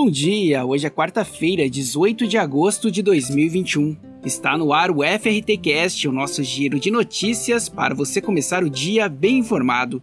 Bom dia, hoje é quarta-feira, 18 de agosto de 2021. Está no ar o FRTcast, o nosso giro de notícias para você começar o dia bem informado.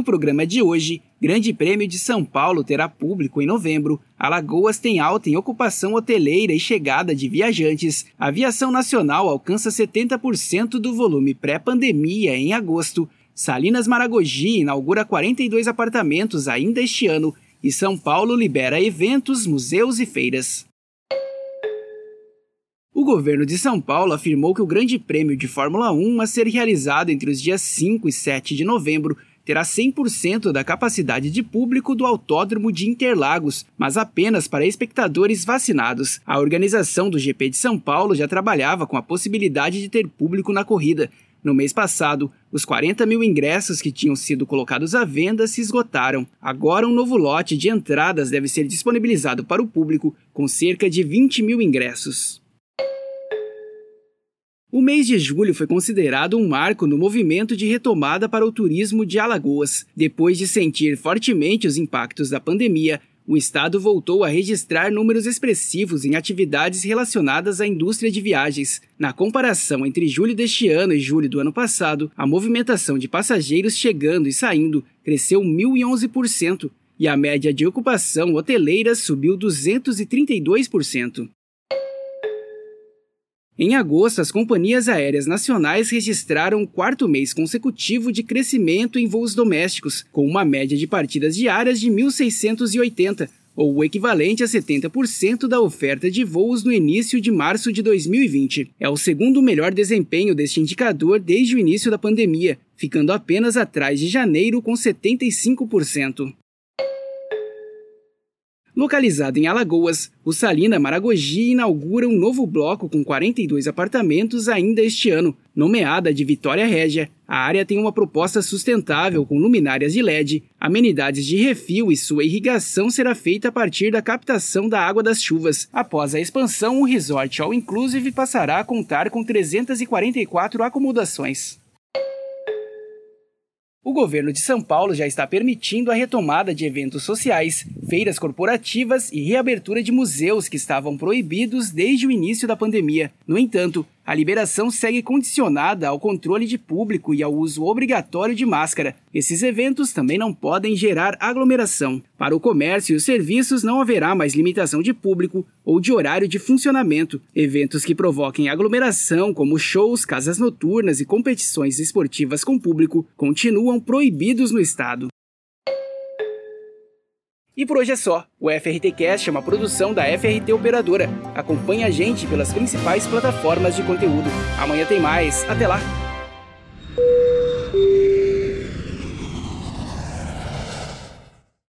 No programa de hoje, Grande Prêmio de São Paulo terá público em novembro, Alagoas tem alta em ocupação hoteleira e chegada de viajantes, a aviação nacional alcança 70% do volume pré-pandemia em agosto, Salinas Maragogi inaugura 42 apartamentos ainda este ano e São Paulo libera eventos, museus e feiras. O governo de São Paulo afirmou que o Grande Prêmio de Fórmula 1 a ser realizado entre os dias 5 e 7 de novembro terá 100% da capacidade de público do Autódromo de Interlagos, mas apenas para espectadores vacinados. A organização do GP de São Paulo já trabalhava com a possibilidade de ter público na corrida. No mês passado, os 40 mil ingressos que tinham sido colocados à venda se esgotaram. Agora, um novo lote de entradas deve ser disponibilizado para o público, com cerca de 20 mil ingressos. O mês de julho foi considerado um marco no movimento de retomada para o turismo de Alagoas. Depois de sentir fortemente os impactos da pandemia, o estado voltou a registrar números expressivos em atividades relacionadas à indústria de viagens. Na comparação entre julho deste ano e julho do ano passado, a movimentação de passageiros chegando e saindo cresceu 1.011% e a média de ocupação hoteleira subiu 232%. Em agosto, as companhias aéreas nacionais registraram o quarto mês consecutivo de crescimento em voos domésticos, com uma média de partidas diárias de 1.680, ou o equivalente a 70% da oferta de voos no início de março de 2020. É o segundo melhor desempenho deste indicador desde o início da pandemia, ficando apenas atrás de janeiro com 75%. Localizado em Alagoas, o Salina Maragogi inaugura um novo bloco com 42 apartamentos ainda este ano. Nomeada de Vitória Régia, a área tem uma proposta sustentável com luminárias de LED, amenidades de refil e sua irrigação será feita a partir da captação da água das chuvas. Após a expansão, o resort All Inclusive passará a contar com 344 acomodações. O governo de São Paulo já está permitindo a retomada de eventos sociais, feiras corporativas e reabertura de museus que estavam proibidos desde o início da pandemia. No entanto, a liberação segue condicionada ao controle de público e ao uso obrigatório de máscara. Esses eventos também não podem gerar aglomeração. Para o comércio e os serviços não haverá mais limitação de público ou de horário de funcionamento. Eventos que provoquem aglomeração, como shows, casas noturnas e competições esportivas com público, continuam proibidos no estado. E por hoje é só. O FRTcast é uma produção da FRT Operadora. Acompanhe a gente pelas principais plataformas de conteúdo. Amanhã tem mais. Até lá!